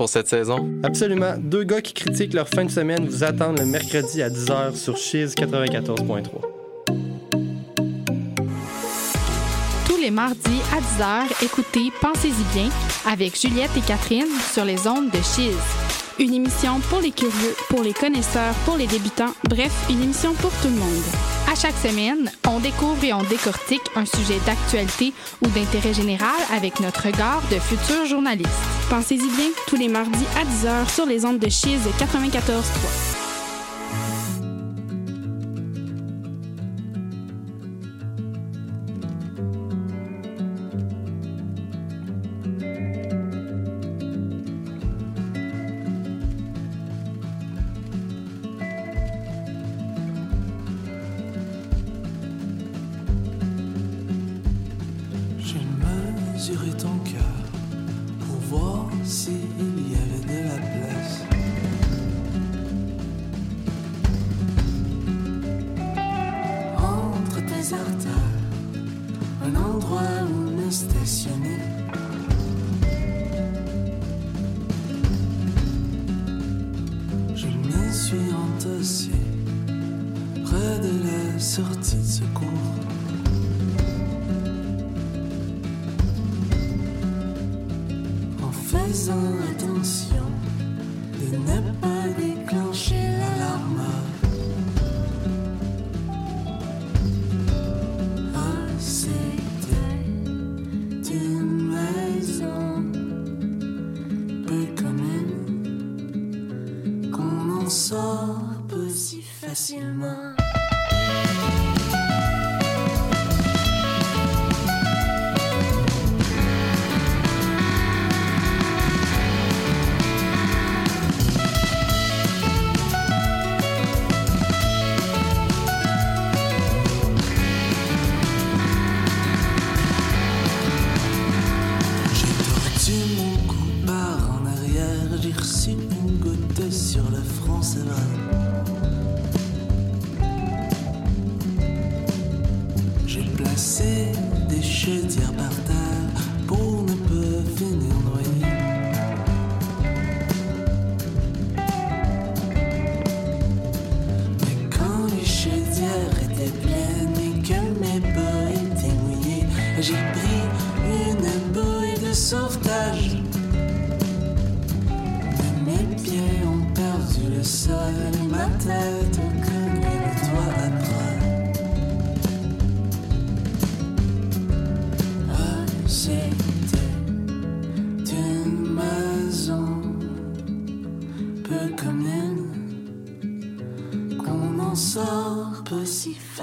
pour cette saison? Absolument. Deux gars qui critiquent leur fin de semaine vous attendent le mercredi à 10h sur Chiz 94.3. Tous les mardis à 10h, écoutez Pensez-y bien avec Juliette et Catherine sur les ondes de Chiz. Une émission pour les curieux, pour les connaisseurs, pour les débutants, bref, une émission pour tout le monde. Chaque semaine, on découvre et on décortique un sujet d'actualité ou d'intérêt général avec notre regard de futurs journalistes. Pensez-y bien, tous les mardis à 10h sur les ondes de Chiz 94.3.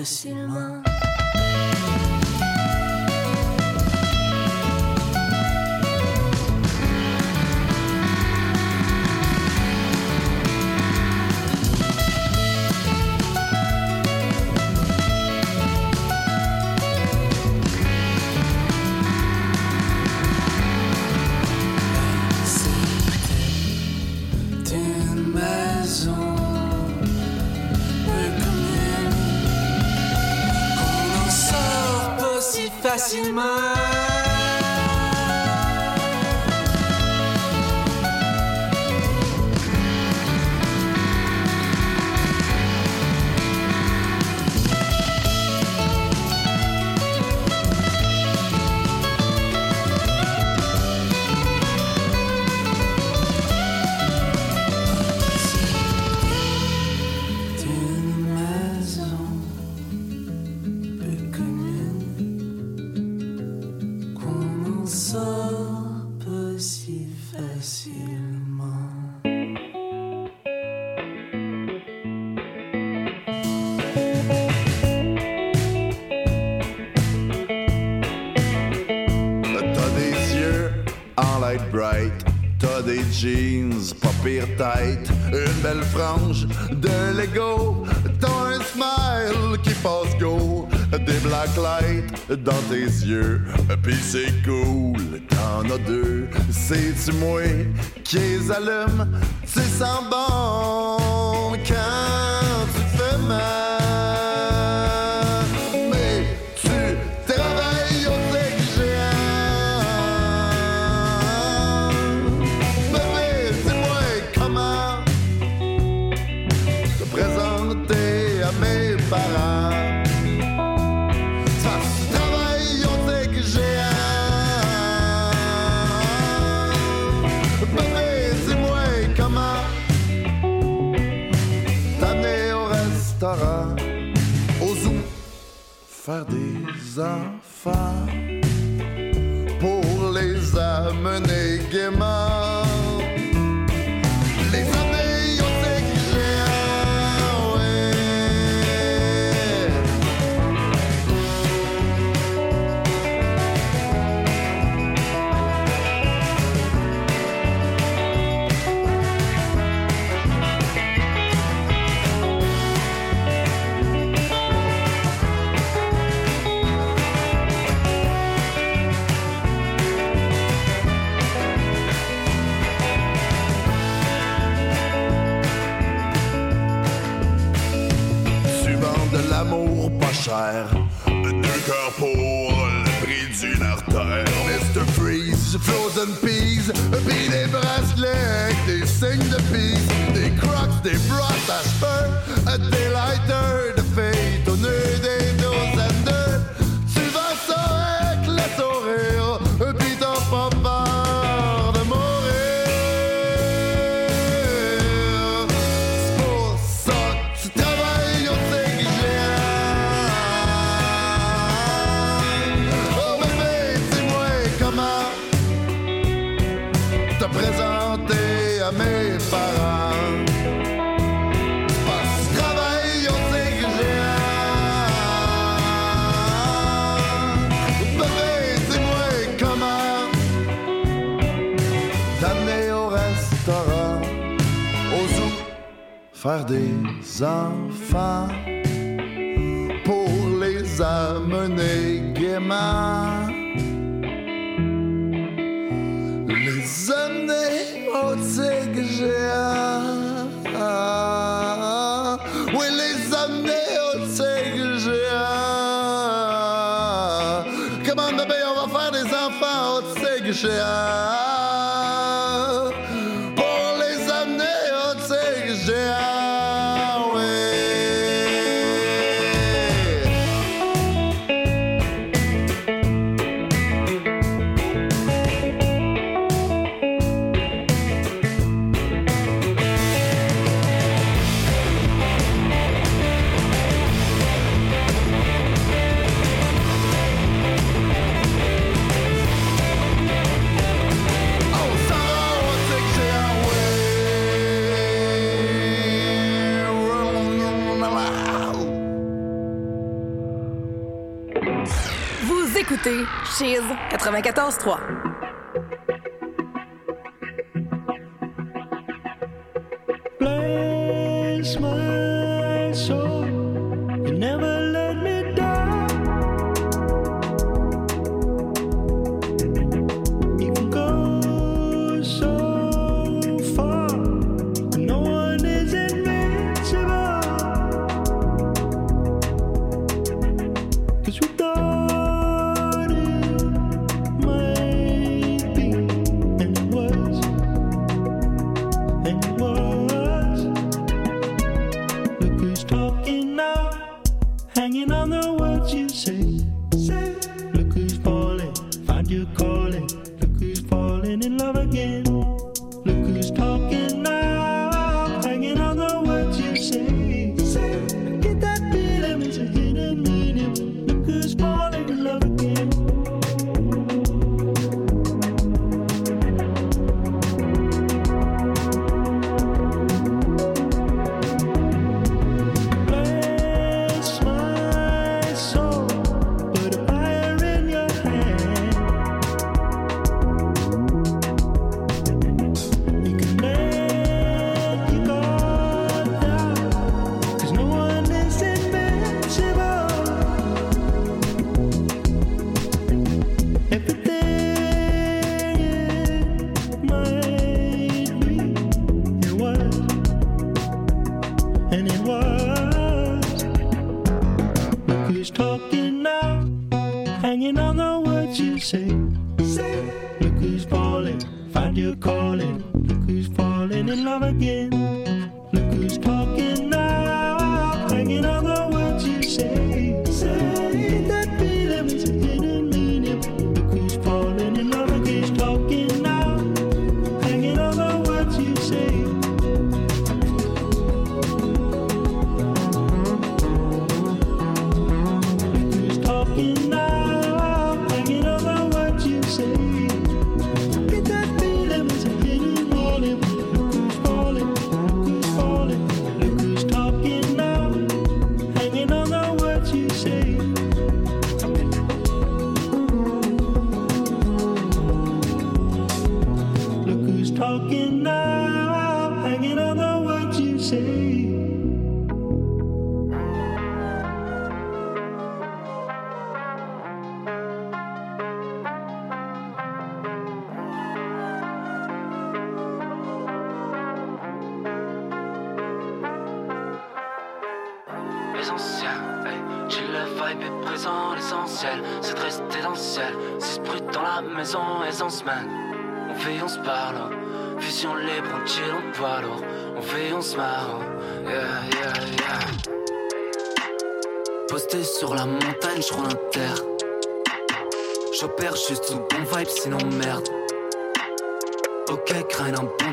醒了吗？Jeans, pas pire tête, une belle frange de Lego, t'as un smile qui passe go, des black lights dans tes yeux, pis c'est cool, t'en as deux, c'est-tu moi qui les allume, tu sens bon quand tu fais mal. Faire des enfants des Cheese 94.3.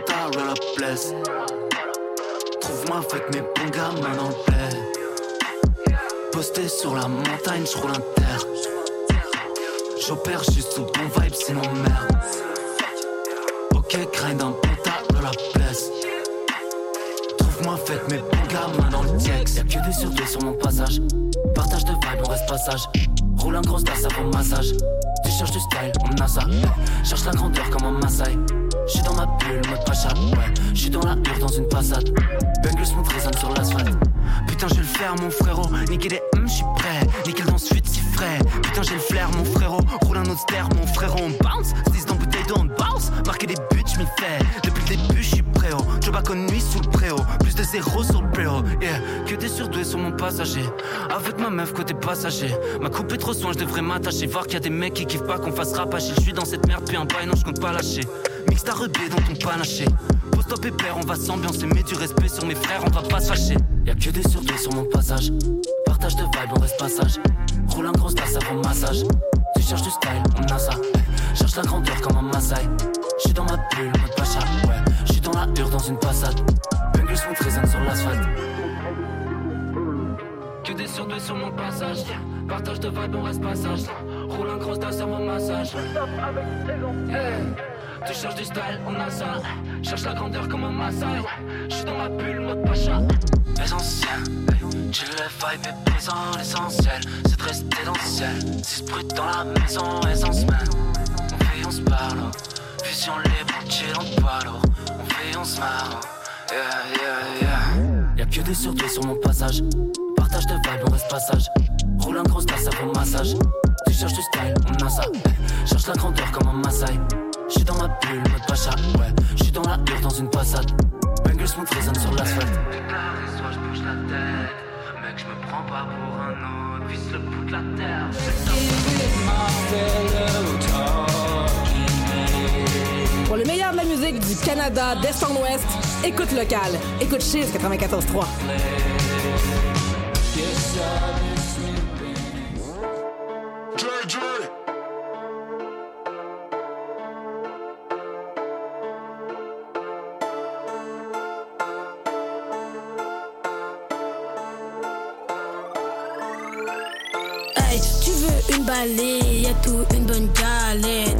tas, roll up place. Trouve-moi avec mes bons dans le bled. Posté sur la montagne, je roule un terre. J'opère juste sous bon vibe, sinon merde. Ok, grind un tas, roll la place. Trouve-moi faites mes bons gars, main dans le tiex. Y'a que des surveillés sur mon passage. Partage de vibe, on reste passage. Roule un gros star, ça vaut massage. Tu cherches du style, on a ça. Cherche la grandeur comme un Maasai. J'suis dans ma bulle, mode pacha. Ouais, j'suis dans la hure, dans une passade. Bengals mon résonne sur l'asphalte. Putain, je vais le faire, mon frérot. Niquer les hum, j'suis prêt. Nickel dans suite, si frais. Putain, j'ai le flair, mon frérot. Roule un autre ster, mon frérot. On bounce. 10 dans bouteille d'eau, on bounce. Marquer des buts, j'm'y fais. Depuis le début, j'suis prêt. Oh. Bats comme nuit sous le préau. Plus de zéro sur le préau. Yeah, que des surdoués sur mon passager. Avec ma meuf, côté passager. Ma coupe est trop soin, je devrais m'attacher. Voir qu'il y a des mecs qui kiffent pas qu'on fasse rapacher. Je suis dans cette merde, puis un bail, non, je compte pas lâcher. Mix ta rebé dans ton panaché. Pose-toi pépère, on va s'ambiancer. Mets du respect sur mes frères, on va pas se fâcher. Y'a que des surdoués sur mon passage. Partage de vibe, on reste passage. Roule un gros star, ça vaut massage. Tu cherches du style, on a ça. Cherche la grandeur comme un Maasai. J'suis dans ma bulle, mode pacha. Ouais, j'suis dans la hure, dans une passade. Bengals mon résonne sur l'asphalte. Que des surdoués sur mon passage. Partage de vibe, on reste passage. Roule un gros star, ça vaut massage. Yeah. Tu cherches du style, on a ça. Cherche la grandeur comme un Maasai. J'suis dans ma bulle, mode pacha. Essentiel, tu le vibe est présent, l'essentiel, c'est de rester dans le ciel. Si brut dans la maison, essence man. On vit, on se parle. Vision on chill, on poids lourd. On vit, on se marre. Yeah, yeah, yeah. Y'a que des surdoués sur mon passage. Partage de vibe, on reste passage. Roule un gros star, ça vaut massage. Tu cherches du style, on a ça. Cherche la grandeur comme un Maasai. J'suis dans ma bulle, mode pacha, ouais. J'suis dans la hure, dans une passade. Bengals mon résonne sur l'asphalte. Déclaré, soit j'bouge la tête. Mec, j'me prends pas pour un autre. Visse le bout de la terre. Pour le meilleur de la musique du Canada, d'Est en Ouest, écoute local. Écoute Chiz 94.3. une balai, y'a tout une bonne galette.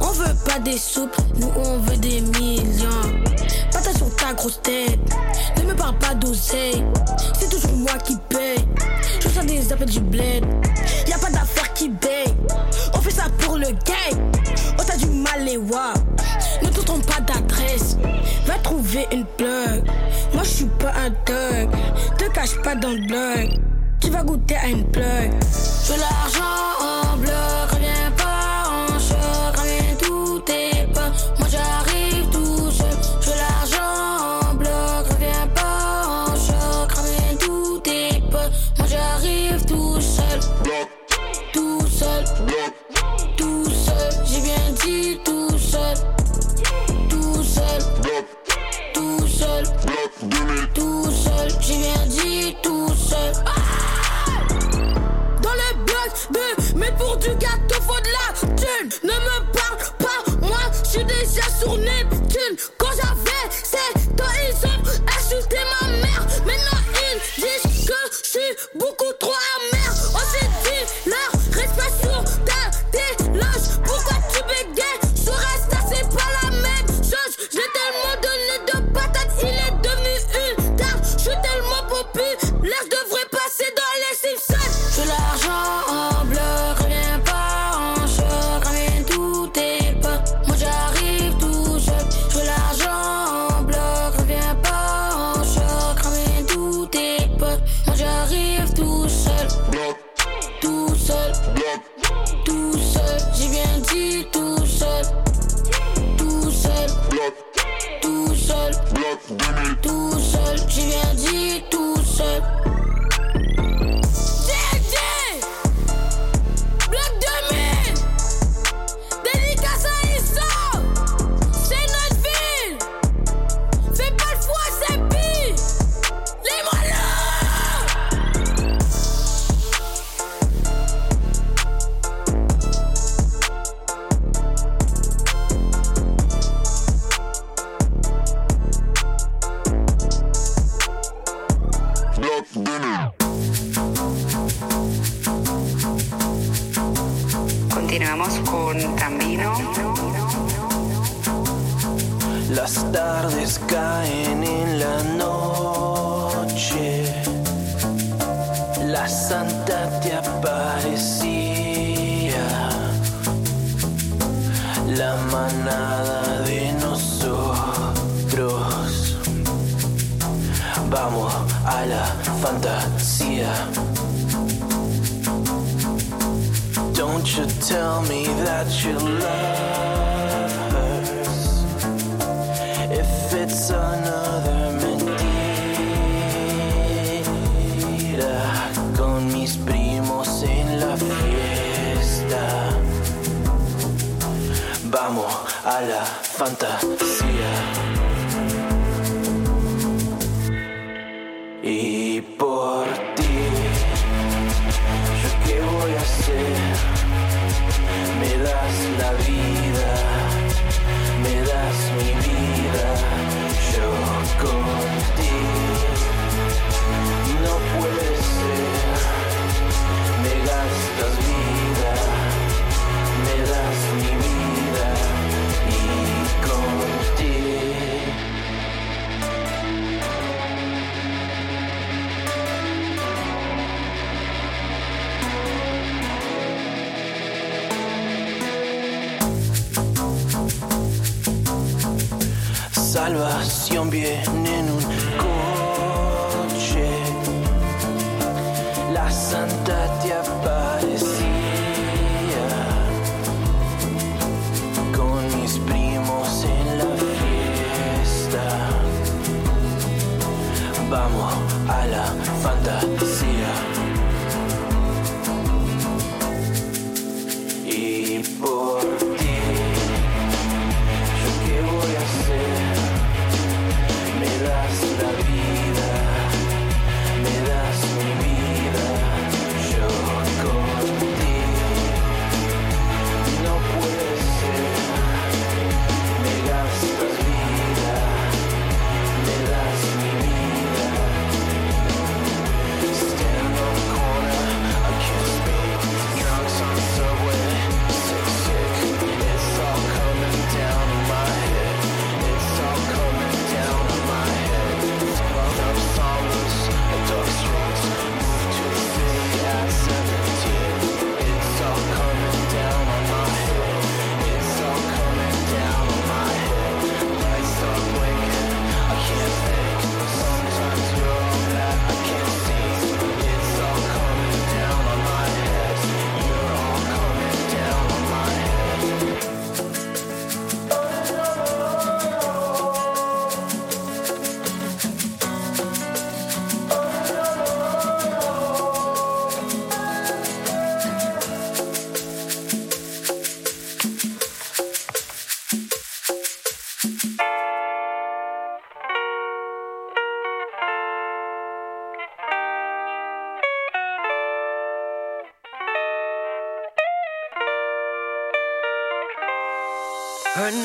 On veut pas des soupes, nous on veut des millions. Patate sur ta grosse tête, ne me parle pas d'oseille. C'est toujours moi qui paye. Je sens des appels du bled, y a pas d'affaire qui baye. On fait ça pour le game, on t'a du mal les wa. Ne te trompe pas d'adresse, va trouver une plug. Moi je suis pas un thug, te cache pas dans le blog. Tu vas goûter à une plug. Je veux l'argent beaucoup Sono de mentira con mis primos en la fiesta, vamos a la fantasía.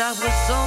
arbres sont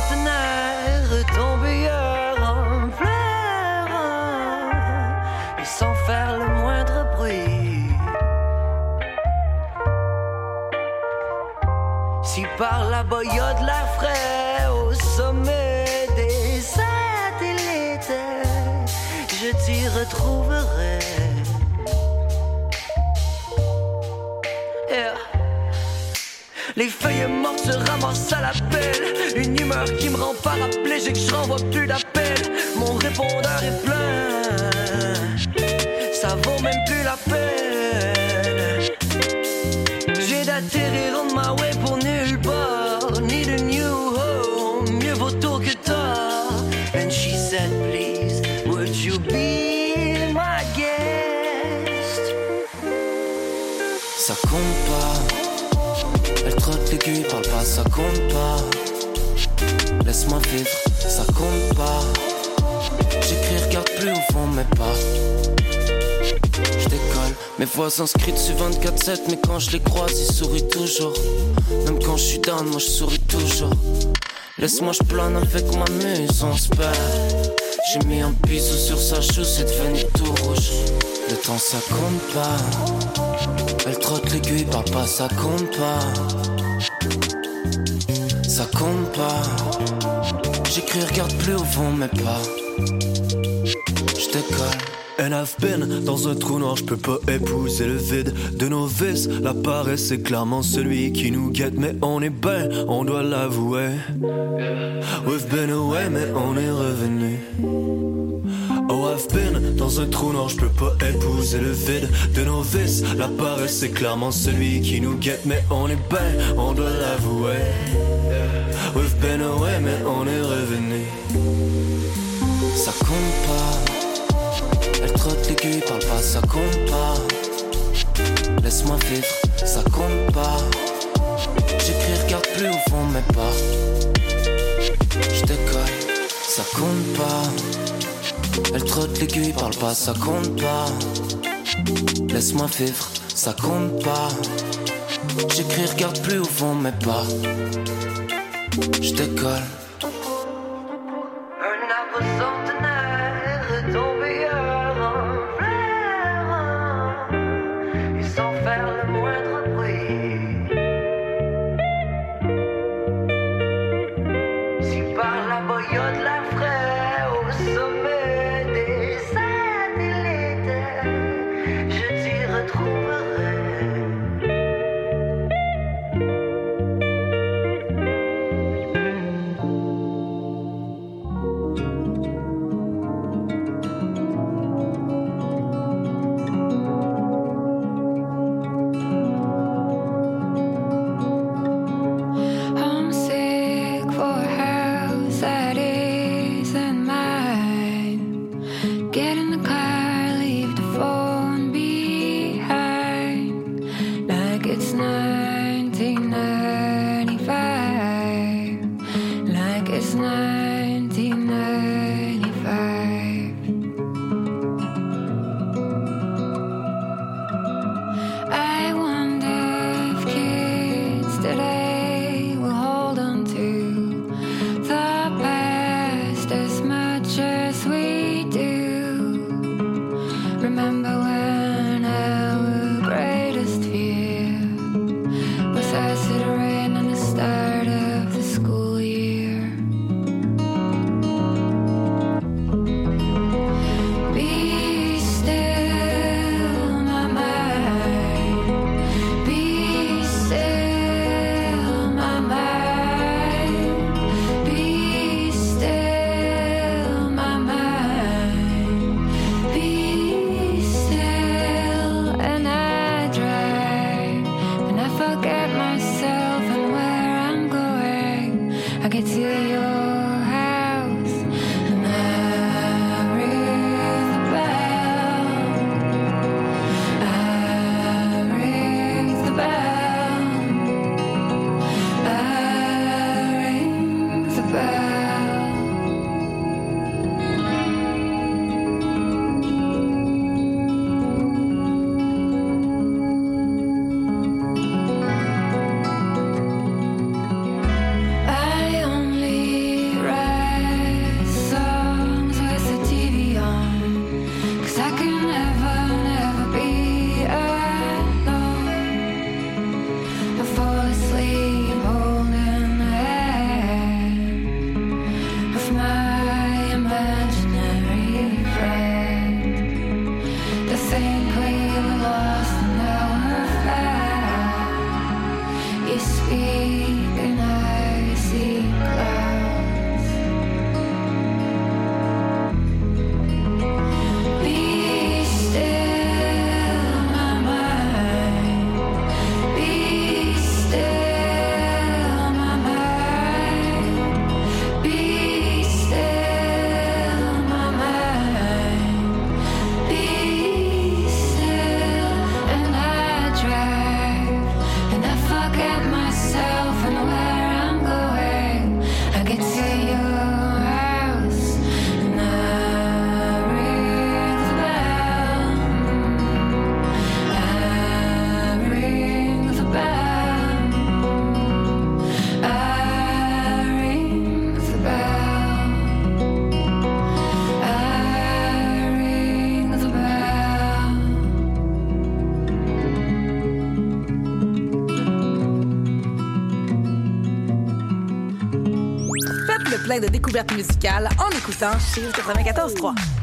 ça compte pas. Elle trotte l'aiguille, parle pas, ça compte pas. Laisse-moi vivre, ça compte pas. J'écris, regarde plus au fond mes pas. Je décolle, mes voix inscrites sur 24-7, mais quand je les croise, ils sourient toujours. Même quand je suis down, moi je souris toujours. Laisse-moi, je plane avec ma muse, on se. J'ai mis un piso sur sa chaussette, c'est devenu tout rouge. Le temps ça compte pas. Elle trotte l'aiguille, parle pas, ça compte pas. Ça compte pas. J'écris, regarde plus au fond, mais pas. Je décolle. Elle a peine dans un trou noir, je peux pas épouser le vide de nos vices. La paresse c'est clairement celui qui nous guette, mais on est bien, on doit l'avouer. We've been away, mais on est revenu. Dans un trou noir, je peux pas épouser le vide de nos vices. La paresse est clairement celui qui nous guette, mais on est ben, on doit l'avouer. We've been away, mais on est revenu. Ça compte pas. Elle trotte l'aiguille, parle pas, ça compte pas. Laisse-moi vivre, ça compte pas. J'écris, regarde plus au fond mes pas. Je ça compte pas. Elle trotte l'aiguille, parle pas, ça compte pas. Laisse-moi vivre, ça compte pas. J'écris, regarde plus au fond mes pas. Je. De découvertes musicales en écoutant chez 94.3.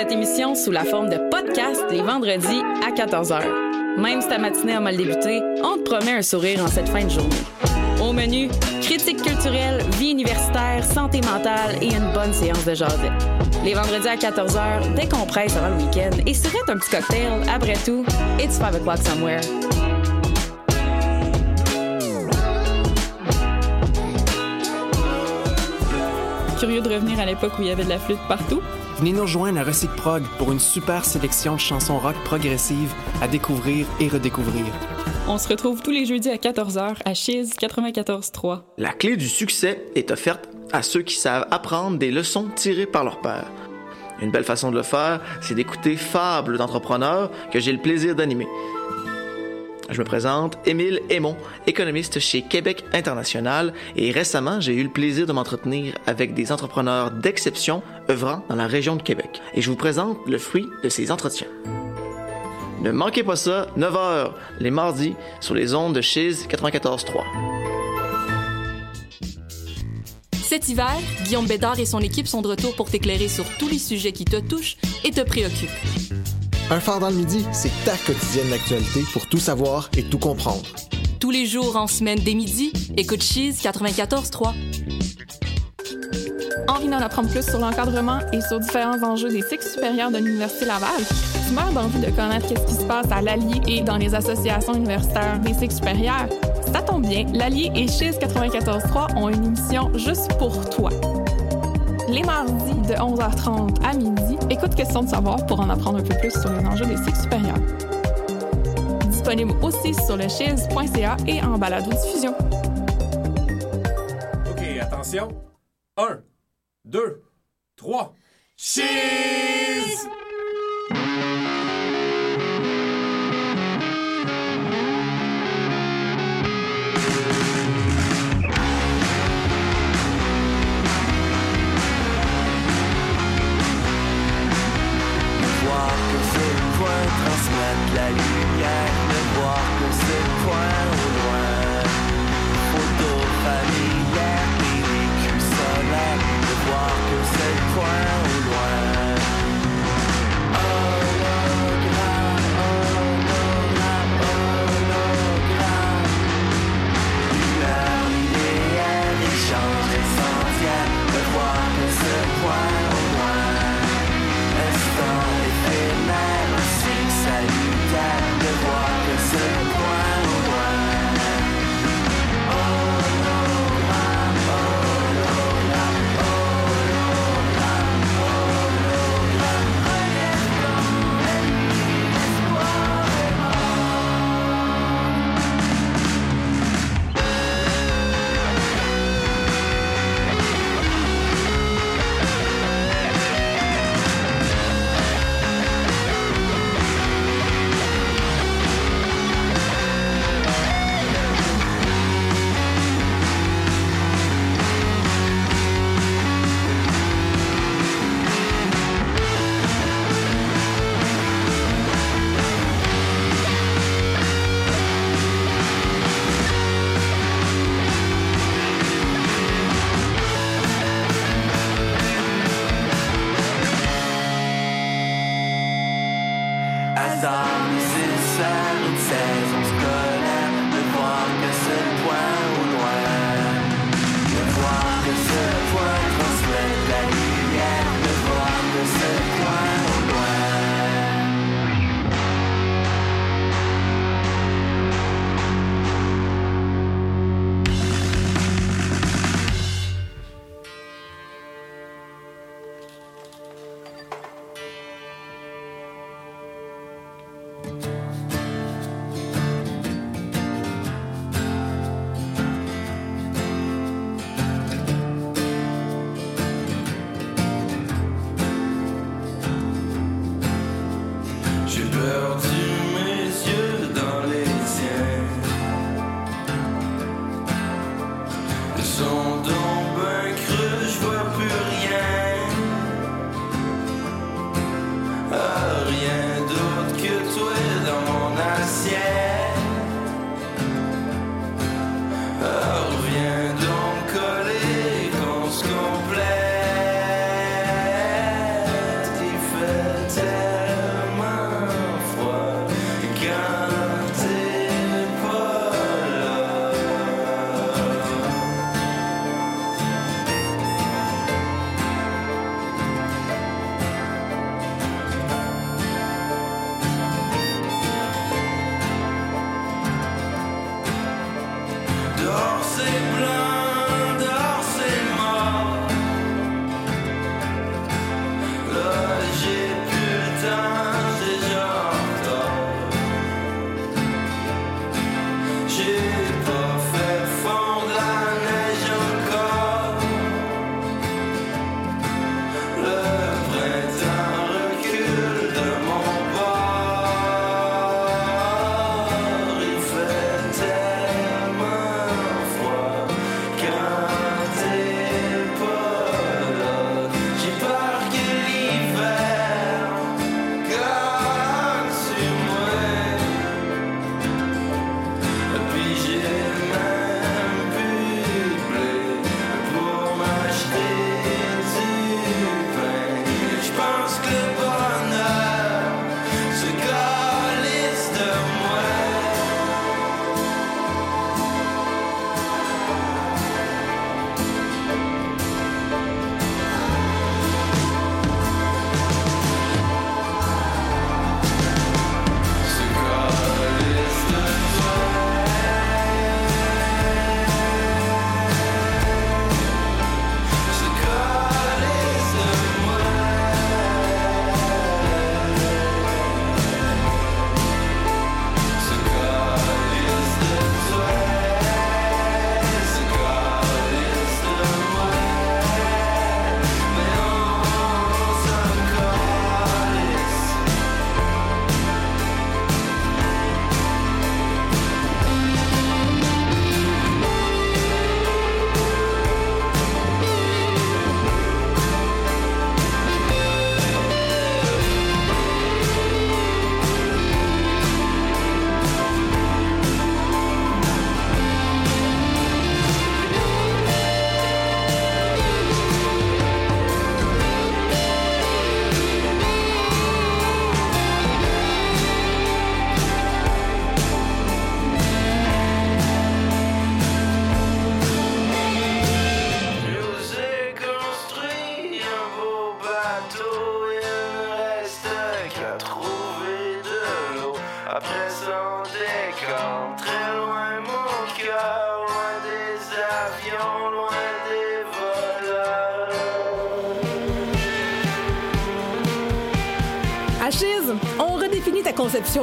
notre émission sous la forme de podcast les vendredis à 14h. Même si ta matinée a mal débuté, on te promet un sourire en cette fin de journée. Au menu, critique culturelle, vie universitaire, santé mentale et une bonne séance de jasette. Les vendredis à 14h, décompresse avant le week-end et surette un petit cocktail. Après tout, it's 5 o'clock somewhere. Curieux de revenir à l'époque où il y avait de la flûte partout? Venez nous rejoindre à Recyc Prog pour une super sélection de chansons rock progressives à découvrir et redécouvrir. On se retrouve tous les jeudis à 14h à Chiz 94.3. La clé du succès est offerte à ceux qui savent apprendre des leçons tirées par leur père. Une belle façon de le faire, c'est d'écouter Fables d'entrepreneurs que j'ai le plaisir d'animer. Je me présente, Émile Aymon, économiste chez Québec International, et récemment, j'ai eu le plaisir de m'entretenir avec des entrepreneurs d'exception œuvrant dans la région de Québec. Et je vous présente le fruit de ces entretiens. Ne manquez pas ça, 9h, les mardis, sur les ondes de Chiz 94.3. Cet hiver, Guillaume Bédard et son équipe sont de retour pour t'éclairer sur tous les sujets qui te touchent et te préoccupent. Un phare dans le midi, c'est ta quotidienne d'actualité pour tout savoir et tout comprendre. Tous les jours en semaine dès midi, écoute Cheese 94.3. Envie d'en apprendre plus sur l'encadrement et sur différents enjeux des cycles supérieurs de l'Université Laval? Tu meurs d'envie de connaître ce qui se passe à l'Allier et dans les associations universitaires des cycles supérieurs? Ça tombe bien, l'Allier et Chiz 94.3 ont une émission juste pour toi. Les mardis de 11h30 à midi, écoute Question de savoir pour en apprendre un peu plus sur les enjeux des cycles supérieurs. Disponible aussi sur le chiz.ca et en balado-diffusion. OK, attention. 1, 2, 3. Cheese! La lumière, ne voir que le point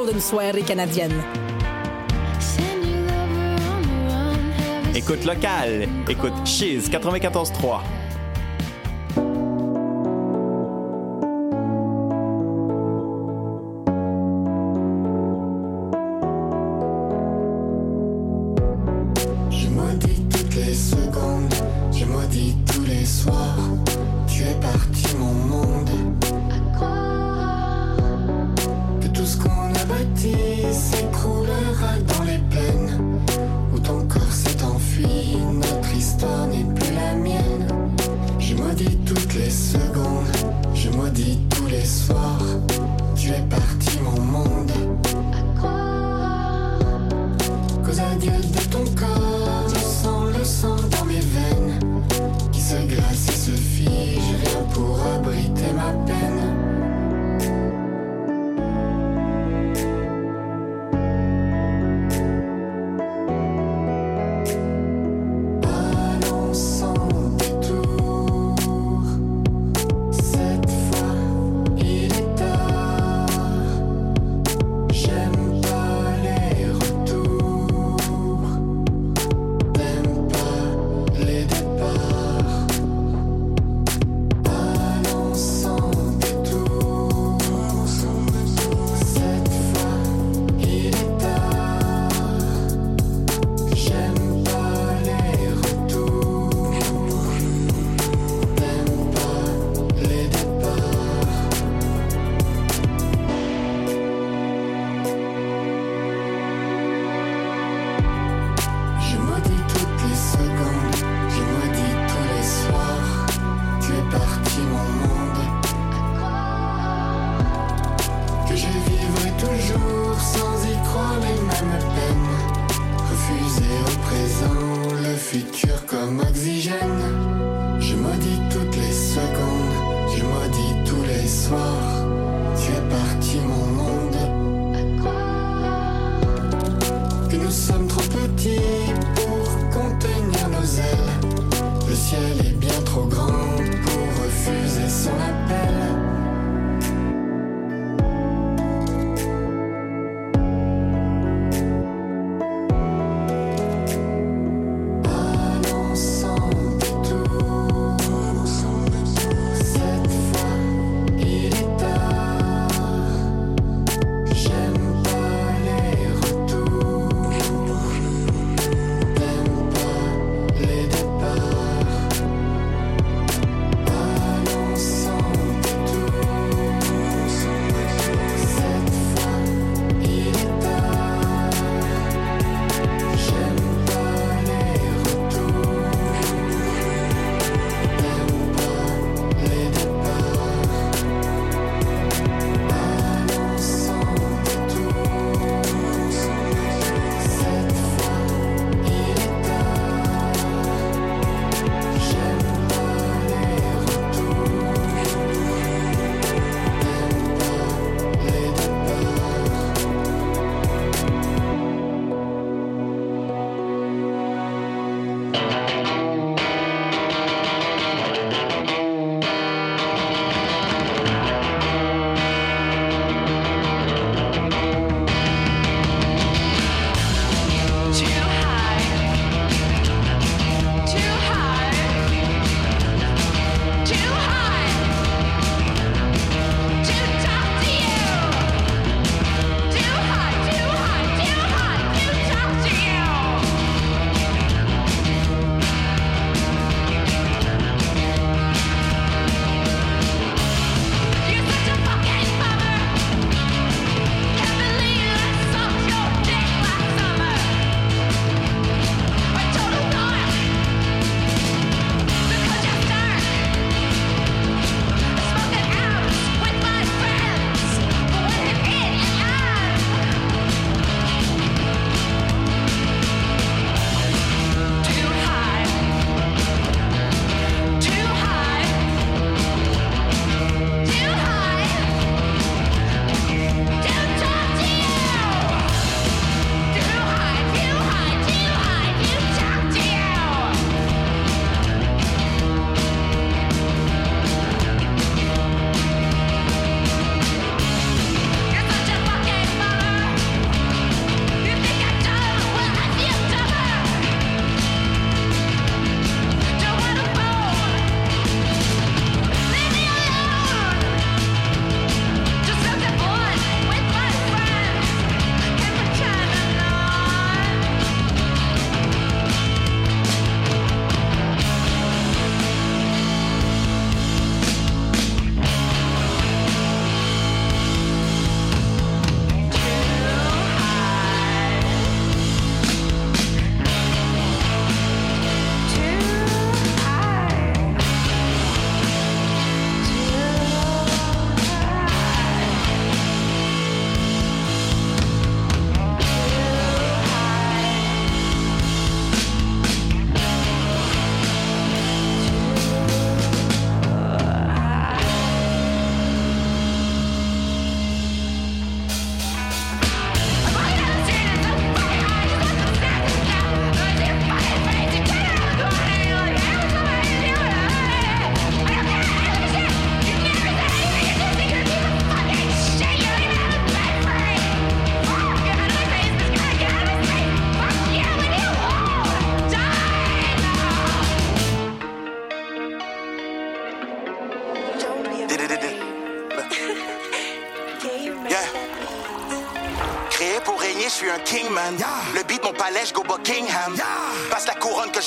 d'une soirée canadienne. Écoute locale. Écoute Cheese 94.3.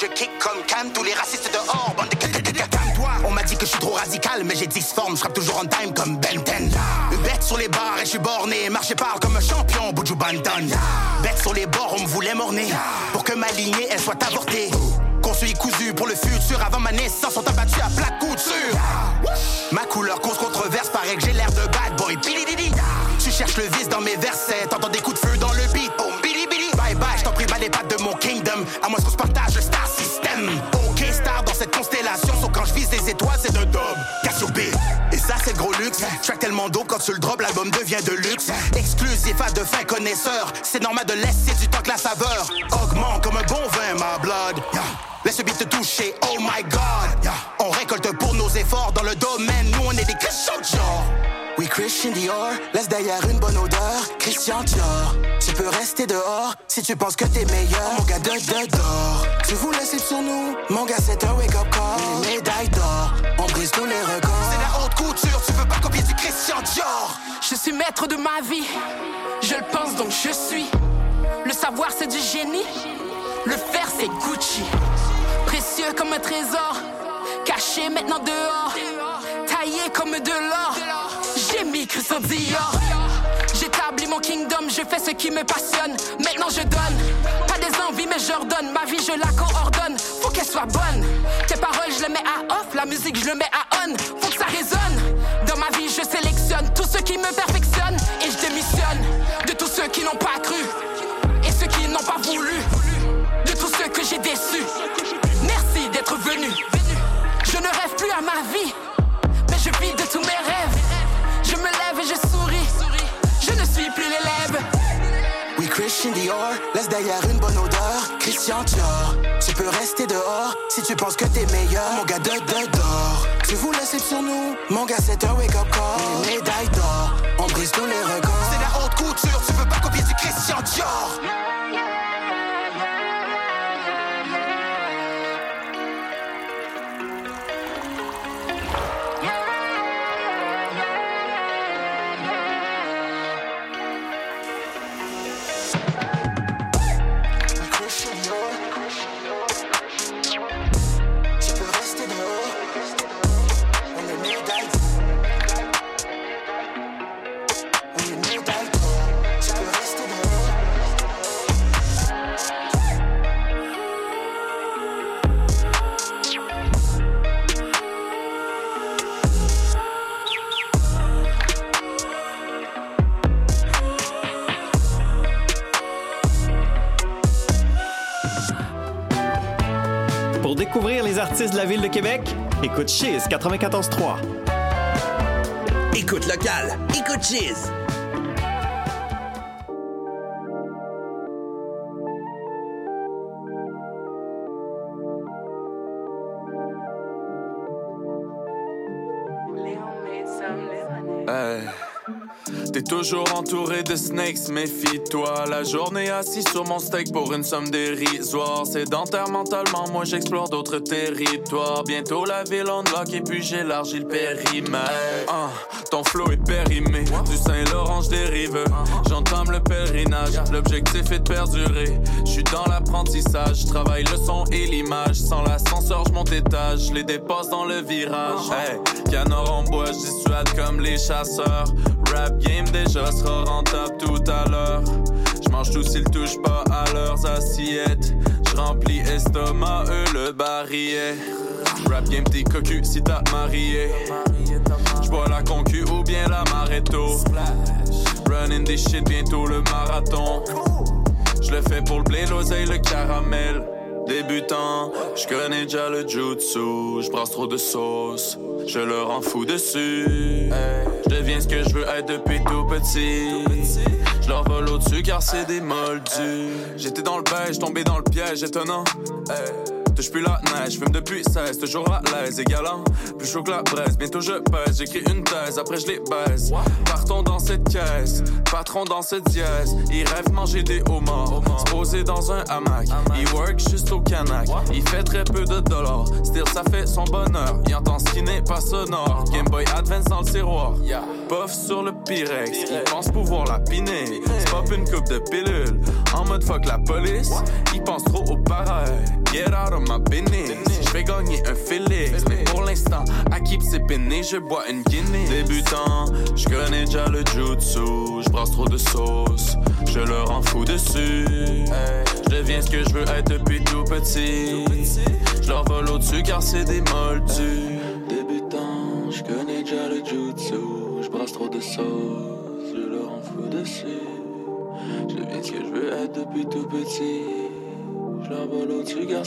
je kick comme Cam, tous les racistes dehors, bande de toi On m'a dit que je suis trop radical, mais j'ai 10 formes, je frappe toujours en time comme Belten. Bête sur les bars et je suis borné, marche et parle comme un champion, Buju Banton. Bête sur les bords, on me voulait m'orner, pour que ma lignée, elle soit avortée. Construit cousu pour le futur, avant ma naissance, on t'a battu à plat couture. Ma couleur cause controverse, paraît que j'ai l'air de bad boy. Tu cherches le vice dans mes versets, Track tellement d'eau quand tu le drop, l'album devient de luxe. Exclusif à de fins connaisseurs, c'est normal de laisser du temps que la saveur augmente comme un bon vin, ma blood. Laisse le beat te toucher, oh my god. On récolte pour nos efforts dans le domaine Christian Dior, laisse derrière une bonne odeur. Christian Dior, tu peux rester dehors si tu penses que t'es meilleur. Mon gars de de d'or, tu voulais slip sur nous. Mon gars, c'est un wake up call. Les médailles d'or, on brise tous les records. C'est la haute couture, tu peux pas copier du Christian Dior. Je suis maître de ma vie. Je le pense donc je suis. Le savoir c'est du génie. Le faire c'est Gucci. Précieux comme un trésor. Caché maintenant dehors. Taillé comme de l'or. J'ai mis Christian Dior. J'établis mon kingdom, je fais ce qui me passionne. Maintenant je donne. Pas des envies mais je redonne. Ma vie je la coordonne. Faut qu'elle soit bonne. Tes paroles je les mets à off. La musique je le mets à on. Faut que ça résonne. Dans ma vie je sélectionne tous ceux qui me perfectionnent. Et je démissionne de tous ceux qui n'ont pas cru. Et ceux qui n'ont pas voulu. De tous ceux que j'ai déçus. Merci d'être venu. Je ne rêve plus à ma vie. Dior, laisse derrière une bonne odeur. Christian Dior, tu peux rester dehors si tu penses que t'es meilleur. Mon gars de d'or, tu voulais slip sur nous. Mon gars, c'est un wake up call. Les médailles d'or, on brise tous les records. C'est la haute couture, tu peux pas copier du Christian Dior. Artistes de la ville de Québec, écoute Chiz 94.3. Écoute local, écoute Cheese. Toujours entouré de snakes, méfie-toi. La journée assis sur mon steak pour une somme dérisoire. Sédentaire mentalement, moi j'explore d'autres territoires. Bientôt la ville unlock et puis j'élargis le périmètre. Ah, ton flow est périmé, du Saint-Laurent dérive. J'entame le pèlerinage, l'objectif est de perdurer. Je suis dans l'apprentissage, travaille le son et l'image. Sans l'ascenseur, je monte étage, les dépasse dans le virage. Hey, canard en bois, je comme les chasseurs. Rap game déjà sera rentable tout à l'heure. Je mange tout s'ils touchent pas à leurs assiettes. Je remplis estomac, eux le barillet. Rap game t'es cocu si t'as marié. Je bois la concu ou bien la maréto. Running des shit, bientôt le marathon. Je le fais pour le blé, l'oseille, le caramel. Débutant, je connais déjà le jutsu. Je brasse trop de sauce, je leur rends fou dessus. Je deviens ce que je veux être depuis tout petit. Je leur vole au-dessus car c'est des moldus. J'étais dans le beige, tombé dans le piège, étonnant. Touche plus la neige, fume depuis 16, toujours à l'aise et galant. Plus chaud que la braise, bientôt je pèse, j'écris une thèse, après je les baise. Partons dans cette caisse, patron dans cette dièse. Il rêve manger des homards, se poser dans un hamac. Il work juste au canac, il fait très peu de dollars. Still, ça fait son bonheur, il entend ce qui n'est pas sonore. Game Boy Advance dans le tiroir, puff sur le Pyrex. Il pense pouvoir la piner, se pop une coupe de pilules. En mode fuck la police, il pense trop au pareil. Get out of my business. Je vais gagner un Félix, mais pour l'instant, à keep sipping et je bois une Guinée. Débutant, je connais déjà le jutsu. Je brasse trop de sauce, je leur rends fou dessus. Je deviens ce que je veux être depuis tout petit. Je leur vole au-dessus car c'est des moldus. Débutant, je connais déjà le jutsu. Trop de sauce, je leur rends fou dessus. Je deviens ce que je veux être depuis tout petit. Je leur vole au-dessus car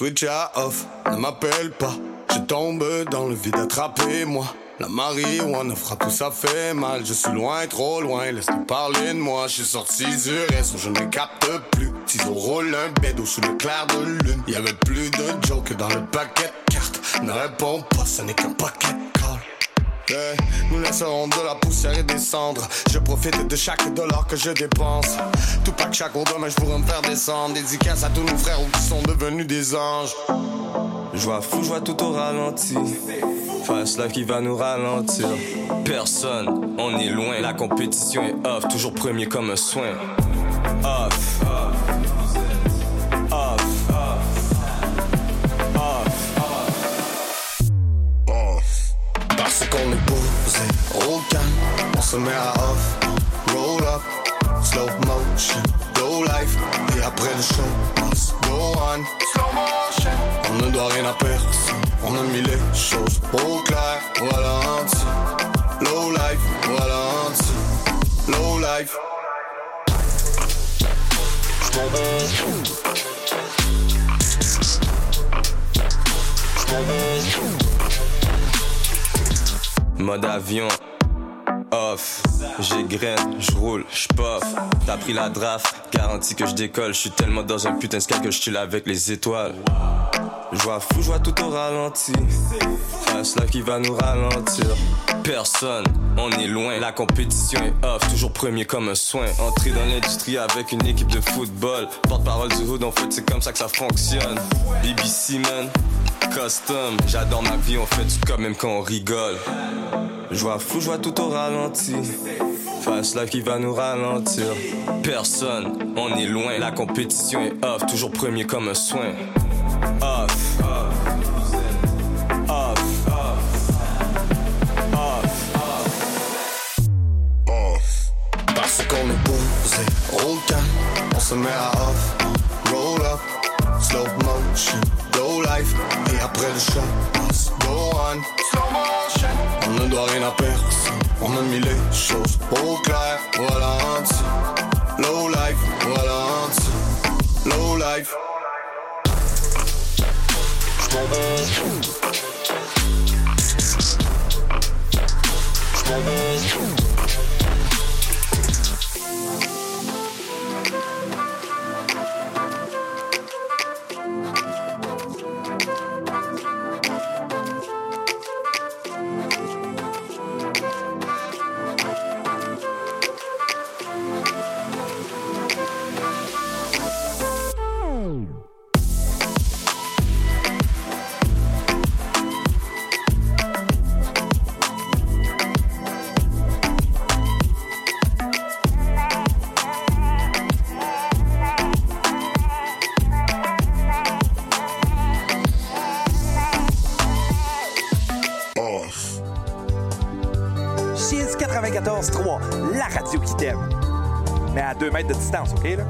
switch off, ne m'appelle pas. Je tombe dans le vide, attrapez-moi. La marijuana frappe tout ça fait mal. Je suis loin, trop loin, laisse-moi parler de moi. Je suis sorti du réseau, je ne capte plus. Ciseaux roule un bédo sous le clair de lune. Y avait plus de joke dans le paquet de cartes. Ne réponds pas, ce n'est qu'un paquet. Nous laisserons de la poussière et des cendres. Je profite de chaque dollar que je dépense. Tout pas que chaque jour demain je pourrais me faire descendre. Dédicace à tous nos frères qui sont devenus des anges. Je vois fou, je vois tout au ralenti. Fast life qui va nous ralentir. Personne, on est loin. La compétition est off, toujours premier comme un soin. Off. Parce qu'on est posé au calme, on se met à off. Roll up, slow motion, go life. Et après le show, pass, go on. Slow motion. On ne doit rien à personne, on a mis les choses au clair. Voilà un petit low life, voilà un petit low life. Mode avion, off. J'ai graine, j'roule, j'poff. T'as pris la draft, garantie que je décolle. J'suis tellement dans un putain de sky que j'chill avec les étoiles. J'vois fou, j'vois tout au ralenti. Fast life qui va nous ralentir. Personne, on est loin. La compétition est off, toujours premier comme un soin. Entrer dans l'industrie avec une équipe de football. Porte-parole du hood, en fait, c'est comme ça que ça fonctionne. BBC, man. Custom, j'adore ma vie, on fait du quand même quand on rigole. Je vois fou, je vois tout au ralenti. Fast life qui va nous ralentir. Personne, on est loin. La compétition est off, toujours premier comme un soin. Off. Off. off. Parce qu'on est posé au calme, on se met à off. Slow motion, go life. Et après le show, pass, go on. Slow motion. On ne doit rien à personne, on a mis les choses au clair. Voilà un petit low life, voilà un petit low life. Off. À 2 mètres de distance, OK, là?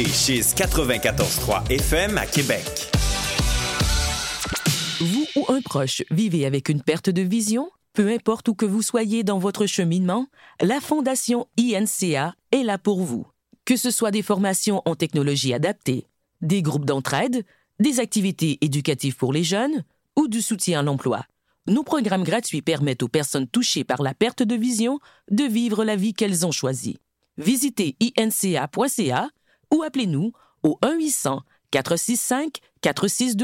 Écoutez Chiz 94.3 FM à Québec. Vous ou un proche vivez avec une perte de vision? Peu importe où que vous soyez dans votre cheminement, la Fondation INCA est là pour vous. Que ce soit des formations en technologie adaptée, des groupes d'entraide, des activités éducatives pour les jeunes ou du soutien à l'emploi. Nos programmes gratuits permettent aux personnes touchées par la perte de vision de vivre la vie qu'elles ont choisie. Visitez inca.ca ou appelez-nous au 1-800-465-4622